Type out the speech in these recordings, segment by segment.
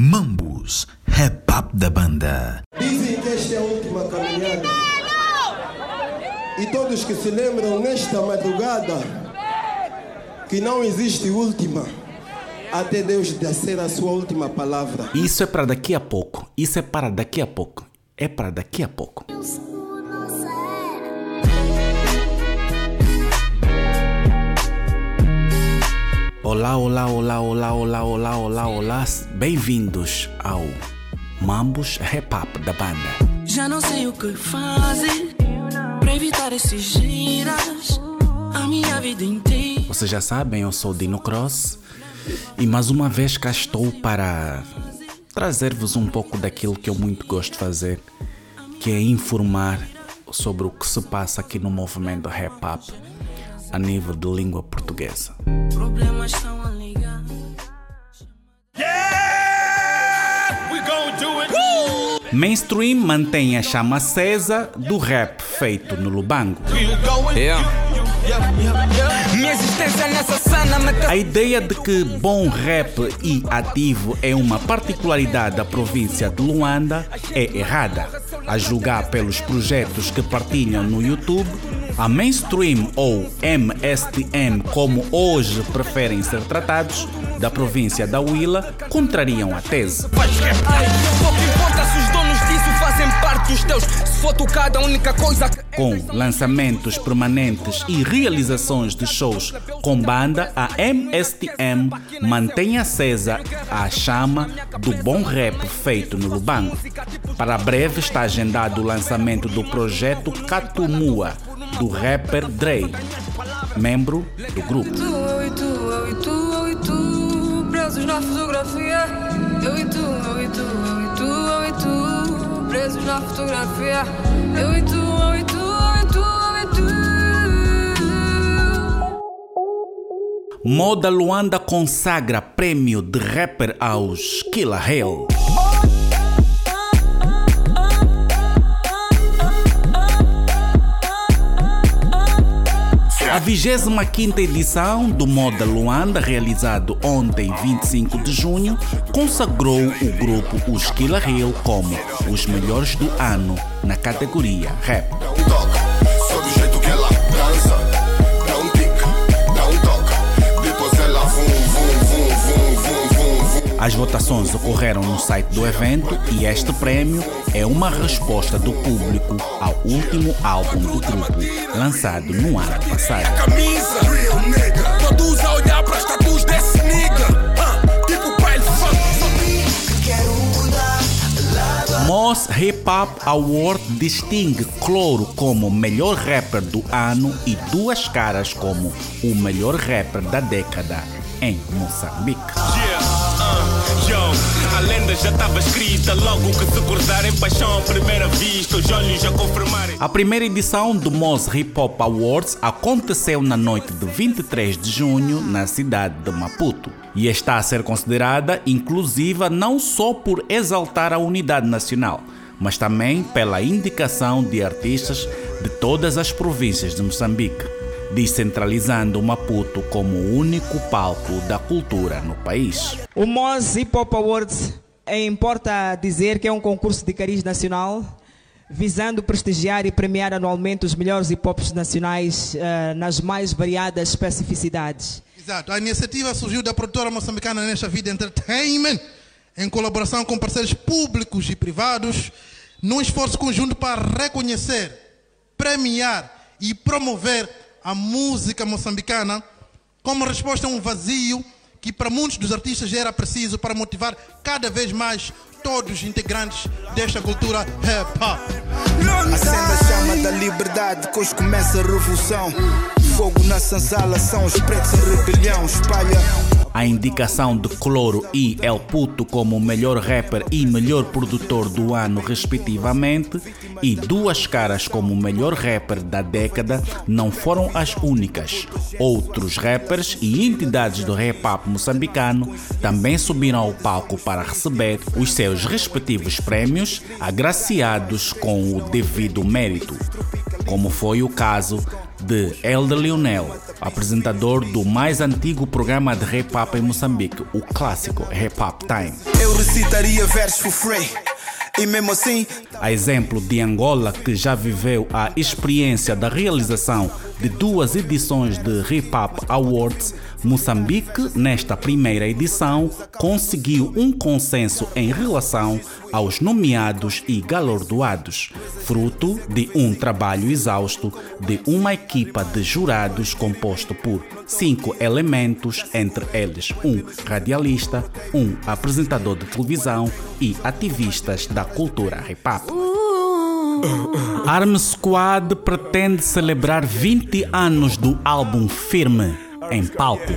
Mambus, rap up da banda. Dizem que esta é a última caminhada. E todos que se lembram nesta madrugada que não existe última até Deus descer a sua última palavra. Isso é para daqui a pouco. Isso é para daqui a pouco. É para daqui a pouco. Olá, olá, olá, olá, olá, olá, olá, olá. Bem-vindos ao Mambos Rap Up da banda. Já não sei o que fazer para evitar esses giras a minha vida inteira. Vocês já sabem, eu sou Dino Cross e mais uma vez cá estou para trazer-vos um pouco daquilo que eu muito gosto de fazer, que é informar sobre o que se passa aqui no movimento hip hop a nível de língua portuguesa. Mainstream mantém a chama acesa do rap feito no Lubango. Me A ideia de que bom rap e ativo é uma particularidade da província de Luanda é errada. A julgar pelos projetos que partilham no YouTube, a Mainstream ou MSTM, como hoje preferem ser tratados, da província da Huila, contrariam a tese. Dos teus. Se for tocada, a única coisa que. Com lançamentos permanentes e realizações de shows com banda, a MSTM mantém acesa a chama do bom rap feito no Lubango. Para breve está agendado o lançamento do projeto Catumua, do rapper Dre, membro do grupo. Eu e tu, eu e tu, eu e tu, presos na fotografia. Eu e tu, eu e tu, eu e tu, na fotografia. Eu e tu, eu e tu, eu e tu, eu e tu. Moda Luanda consagra prêmio de rapper aos Killa Hale. A 25 edição do Moda Luanda, realizado ontem, 25 de junho, consagrou o grupo Os Killa Hill como os melhores do ano na categoria rap. As votações ocorreram no site do evento e este prêmio é uma resposta do público ao último álbum do grupo, lançado no ano passado. Nigga. Ah, tipo. Moss Hip Hop Award distingue Cloro como melhor rapper do ano e Duas Caras como o melhor rapper da década em Moçambique. Já estava escrita. Logo que se cortarem paixão à primeira vista, os olhos já confirmarem. A primeira edição do Moss Hip Hop Awards aconteceu na noite de 23 de junho na cidade de Maputo e está a ser considerada inclusiva não só por exaltar a unidade nacional, mas também pela indicação de artistas de todas as províncias de Moçambique, descentralizando Maputo como o único palco da cultura no país. O Moz Hip Hop Awards importa dizer que é um concurso de cariz nacional visando prestigiar e premiar anualmente os melhores hip hops nacionais eh, nas mais variadas especificidades. Exato. A iniciativa surgiu da produtora moçambicana Nesta Vida Entertainment, em colaboração com parceiros públicos e privados, num esforço conjunto para reconhecer, premiar e promover a música moçambicana como resposta a um vazio que para muitos dos artistas era preciso para motivar cada vez mais todos os integrantes desta cultura hip hop. Acenda a chama da liberdade, que hoje começa a revolução. Fogo na são os pretos em rebelião. Espalha A indicação de Cloro e El Puto como melhor rapper e melhor produtor do ano, respectivamente, e Duas Caras como melhor rapper da década não foram as únicas. Outros rappers e entidades do hop moçambicano também subiram ao palco para receber os seus respectivos prêmios, agraciados com o devido mérito como foi o caso de Elder Lionel, apresentador do mais antigo programa de rap up em Moçambique, o clássico Rap Up Time. Eu recitaria versos for free. E mesmo assim, A exemplo de Angola, que já viveu a experiência da realização de duas edições de Hip Hop Awards, Moçambique, nesta primeira edição, conseguiu um consenso em relação aos nomeados e galardoados, fruto de um trabalho exausto de uma equipa de jurados composto por cinco elementos, entre eles um radialista, um apresentador de televisão e ativistas da cultura hip hop. Arm Squad pretende celebrar 20 anos do álbum Firme em palco.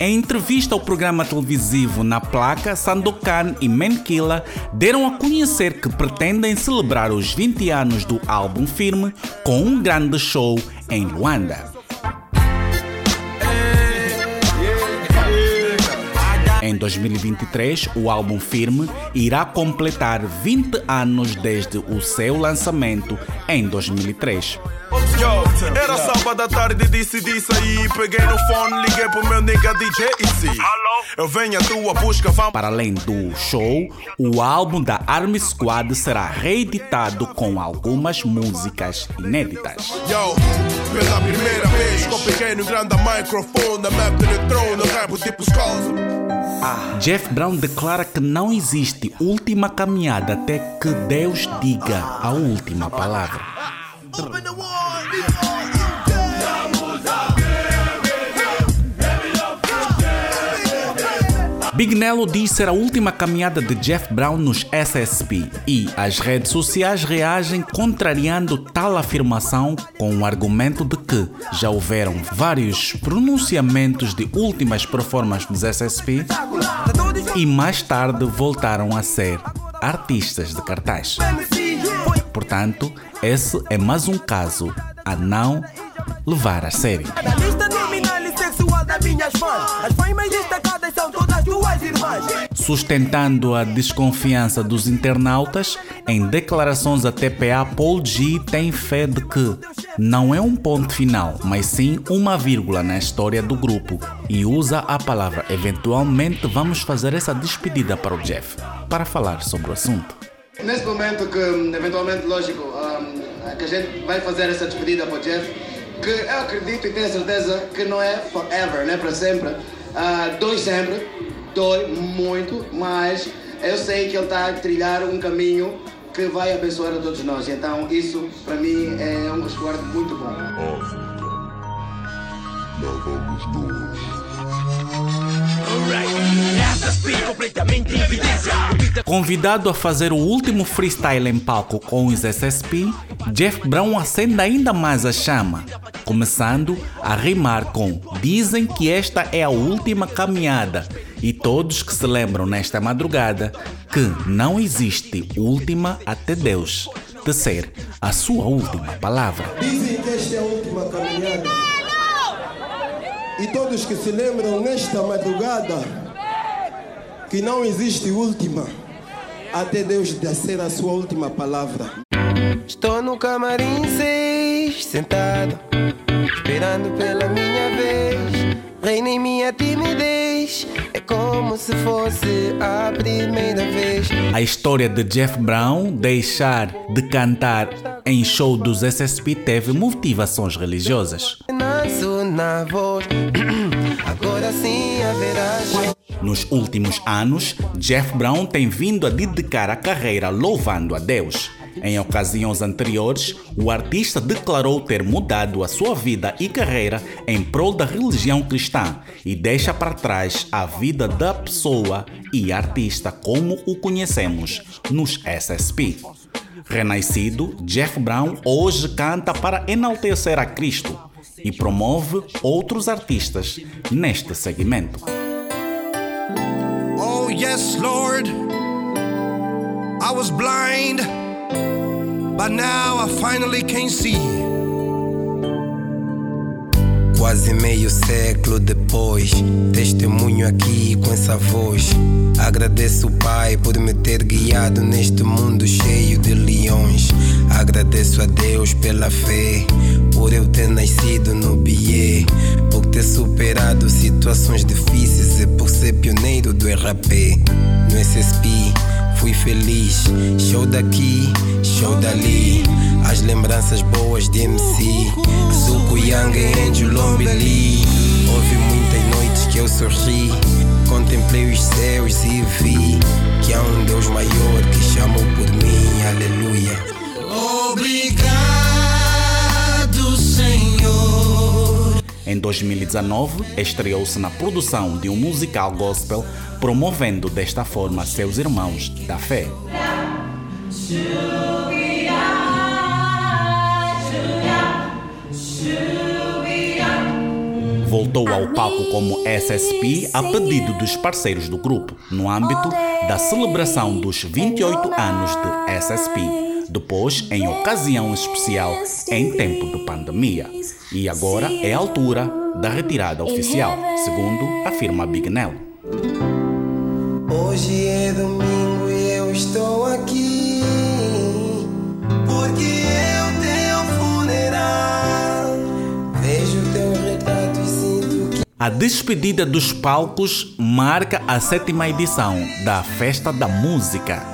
Em entrevista ao programa televisivo Na Placa, Sandokan e Menkila deram a conhecer que pretendem celebrar os 20 anos do álbum Firme com um grande show em Luanda. Em 2023, o álbum Firme irá completar 20 anos desde o seu lançamento em 2003. Yo, era sábado à tarde, decidi sair. Peguei no fone, liguei pro meu nigga DJ Easy. Eu venho à tua busca, vamos. Para além do show, o álbum da Army Squad será reeditado com algumas músicas inéditas. Yo, pela primeira vez, pequeno grande microfone, na map de trono, rap tipo escola. Jeff Brown declara que não existe última caminhada até que Deus diga a última palavra. Big Nello diz ser a última caminhada de Jeff Brown nos SSP e as redes sociais reagem contrariando tal afirmação com o argumento de que já houveram vários pronunciamentos de últimas performances dos SSP e mais tarde voltaram a ser artistas de cartaz. Portanto, esse é mais um caso a não levar a sério. Sustentando a desconfiança dos internautas, em declarações à TPA, Paul G tem fé de que não é um ponto final, mas sim uma vírgula na história do grupo e usa a palavra eventualmente vamos fazer essa despedida para o Jeff, para falar sobre o assunto. Nesse momento que, eventualmente, lógico, um, que a gente vai fazer essa despedida para o Jeff, que eu acredito e tenho certeza que não é forever, não é para sempre. Uh, dói sempre, dói muito, mas eu sei que ele está a trilhar um caminho que vai abençoar a todos nós. Então, isso para mim é um resguardo muito bom. Convidado a fazer o último freestyle em palco com os SSP, Jeff Brown acende ainda mais a chama, começando a rimar com Dizem que esta é a última caminhada e todos que se lembram nesta madrugada que não existe última até Deus de ser a sua última palavra. Dizem que esta é a última caminhada. E todos que se lembram nesta madrugada que não existe última até Deus descer a sua última palavra. Estou no camarim 6, sentado, esperando pela minha vez. Reina em minha timidez, como se fosse a primeira vez. A história de Jeff Brown deixar de cantar em show dos SSP teve motivações religiosas. Nos últimos anos, Jeff Brown tem vindo a dedicar a carreira louvando a Deus. Em ocasiões anteriores, o artista declarou ter mudado a sua vida e carreira em prol da religião cristã e deixa para trás a vida da pessoa e artista como o conhecemos nos SSP. Renascido, Jeff Brown hoje canta para enaltecer a Cristo e promove outros artistas neste segmento. Oh, yes, Lord. I was blind, but now I finally can see. Quase meio século depois, testemunho aqui com essa voz. Agradeço, Pai, por me ter guiado neste mundo cheio de leões. Agradeço a Deus pela fé, por eu ter nascido no BIE, por ter superado situações difíceis e por ser pioneiro do RAP. No SSP, fui feliz. Show daqui, show dali. As lembranças boas de MC. Zuko Yang e Angel Lombeli. Houve muitas noites que eu sorri. Contemplei os céus e vi que há um Deus maior que chamou por mim. Aleluia. Obrigado, Em 2019, estreou-se na produção de um musical gospel, promovendo desta forma seus irmãos da fé. Voltou ao palco como SSP a pedido dos parceiros do grupo, no âmbito da celebração dos 28 anos de SSP, depois em ocasião especial em tempo de pandemia. E agora é a altura da retirada oficial, segundo afirma Big Nell. Hoje é domingo e eu estou aqui. Porque é o teu funeral. Vejo teu retrato e sinto que. A despedida dos palcos marca a sétima edição da Festa da Música.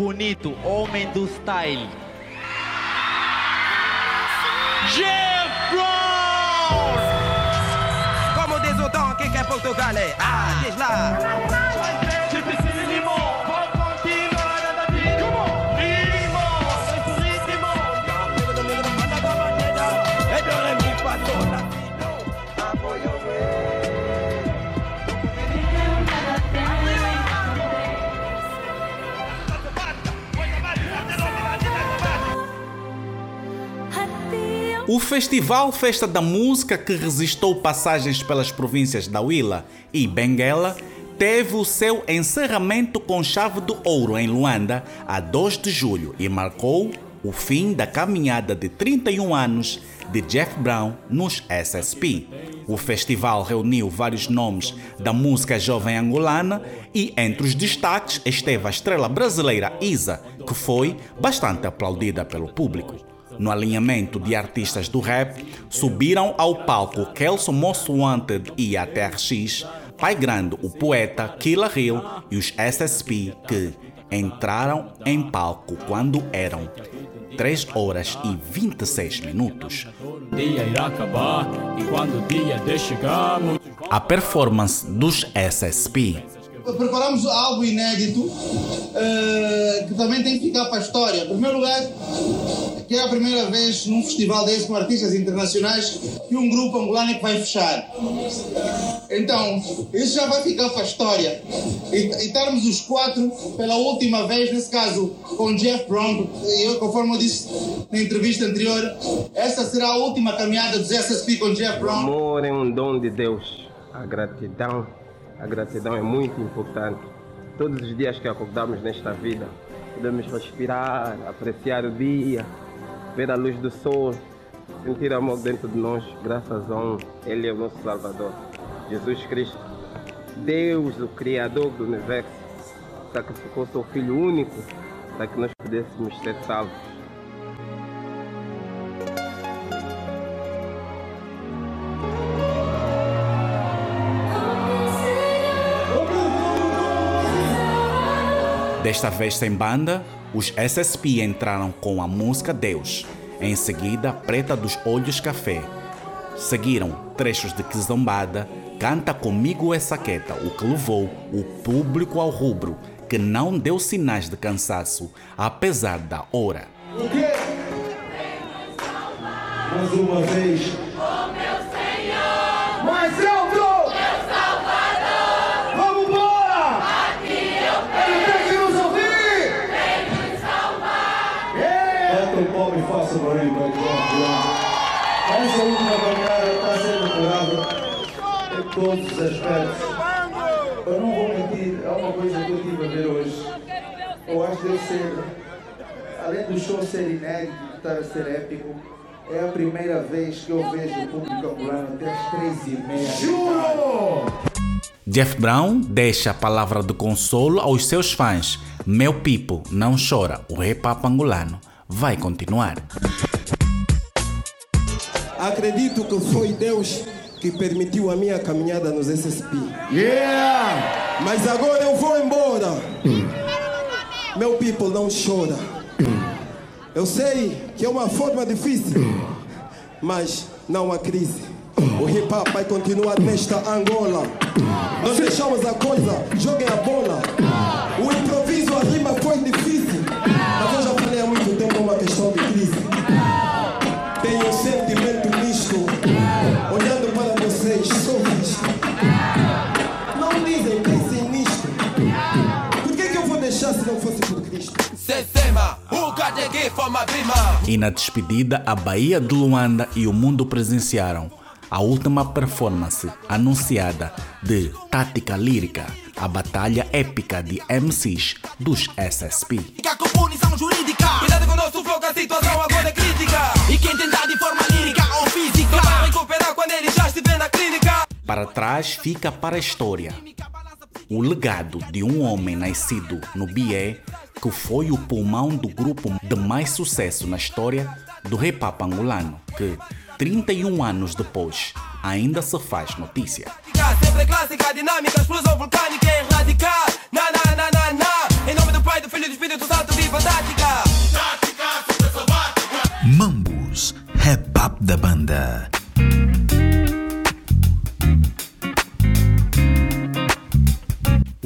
Bonito, homem do style. Jeff Brown! Como diz o Dom, quem quer Portugal é? Ah, diz lá. O Festival Festa da Música, que resistou passagens pelas províncias da Huila e Benguela, teve o seu encerramento com chave de ouro em Luanda a 2 de julho e marcou o fim da caminhada de 31 anos de Jeff Brown nos SSP. O festival reuniu vários nomes da música jovem angolana e entre os destaques esteve a estrela brasileira Isa, que foi bastante aplaudida pelo público. No alinhamento de artistas do rap, subiram ao palco Kelson Most Wanted e a TRX, Pai Grande, o poeta, Killa Hill e os SSP que entraram em palco quando eram 3 horas e 26 minutos. O dia irá acabar e quando o dia de chegar, A performance dos SSP preparamos algo inédito eh, que também tem que ficar para a história. Em primeiro lugar, que é a primeira vez num festival desse com artistas internacionais que um grupo angolano é que vai fechar. Então, isso já vai ficar para a história. E, estarmos os quatro pela última vez, nesse caso com Jeff Brown, eu, conforme eu disse na entrevista anterior, essa será a última caminhada dos SSP com Jeff O Brown. amor é um dom de Deus. A gratidão, a gratidão é muito importante. Todos os dias que acordamos nesta vida, podemos respirar, apreciar o dia, ver a luz do sol, sentir amor dentro de nós, graças a um. Ele é o nosso Salvador, Jesus Cristo. Deus, o Criador do universo, sacrificou seu Filho único para que nós pudéssemos ser salvos. Desta vez sem banda, os SSP entraram com a música Deus. Em seguida, Preta dos Olhos Café. Seguiram trechos de Kizombada, Canta Comigo Essa Queta, o que levou o público ao rubro, que não deu sinais de cansaço, apesar da hora. O quê? Mais uma vez. Que Essa última caminhada está sendo curada em todos os aspectos. Eu não vou mentir, é uma coisa que eu tive a ver hoje. eu acho que ser, além do show ser inédito, estar a ser épico, é a primeira vez que eu vejo o público angolano até às três e meia. Juro! Jeff Brown deixa a palavra de consolo aos seus fãs. Meu Pipo, não chora, o rap angolano vai continuar. Acredito que foi Deus que permitiu a minha caminhada nos SSP. Yeah! Mas agora eu vou embora. Meu people não chora. Eu sei que é uma forma difícil, mas não há crise. O hip hop vai continuar nesta Angola. Nós deixamos a coisa, joguem a bola. Não fosse por Cristo? E na despedida, a Bahia de Luanda e o mundo presenciaram a última performance anunciada de Tática Lírica, a batalha épica de MCs dos SSP. Cuidado com o nosso flow, que a situação agora é crítica. E quem tentar de forma lírica ou física vai recuperar quando ele já estiver na clínica. Para trás fica para a história o legado de um homem nascido no BE que foi o pulmão do grupo de mais sucesso na história do rap angolano, que 31 anos depois ainda se faz notícia. Sempre clássica, dinâmica, explosão vulcânica erradicar. Na, na, na, na, na. Em nome do Pai, do Filho e do Espírito Santo, viva a tática. Mambus, rap up da banda.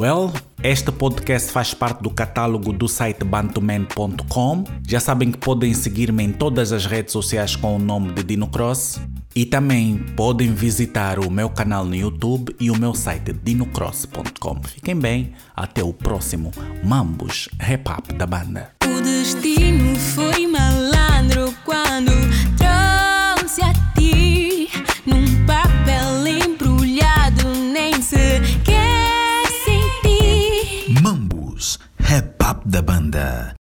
Well, este podcast faz parte do catálogo do site bantuman.com. Já sabem que podem seguir-me em todas as redes sociais com o nome de Dino Cross. E também podem visitar o meu canal no YouTube e o meu site dinocross.com. Fiquem bem, até o próximo Mambos Rap Up da banda. O destino foi malandro quando da banda.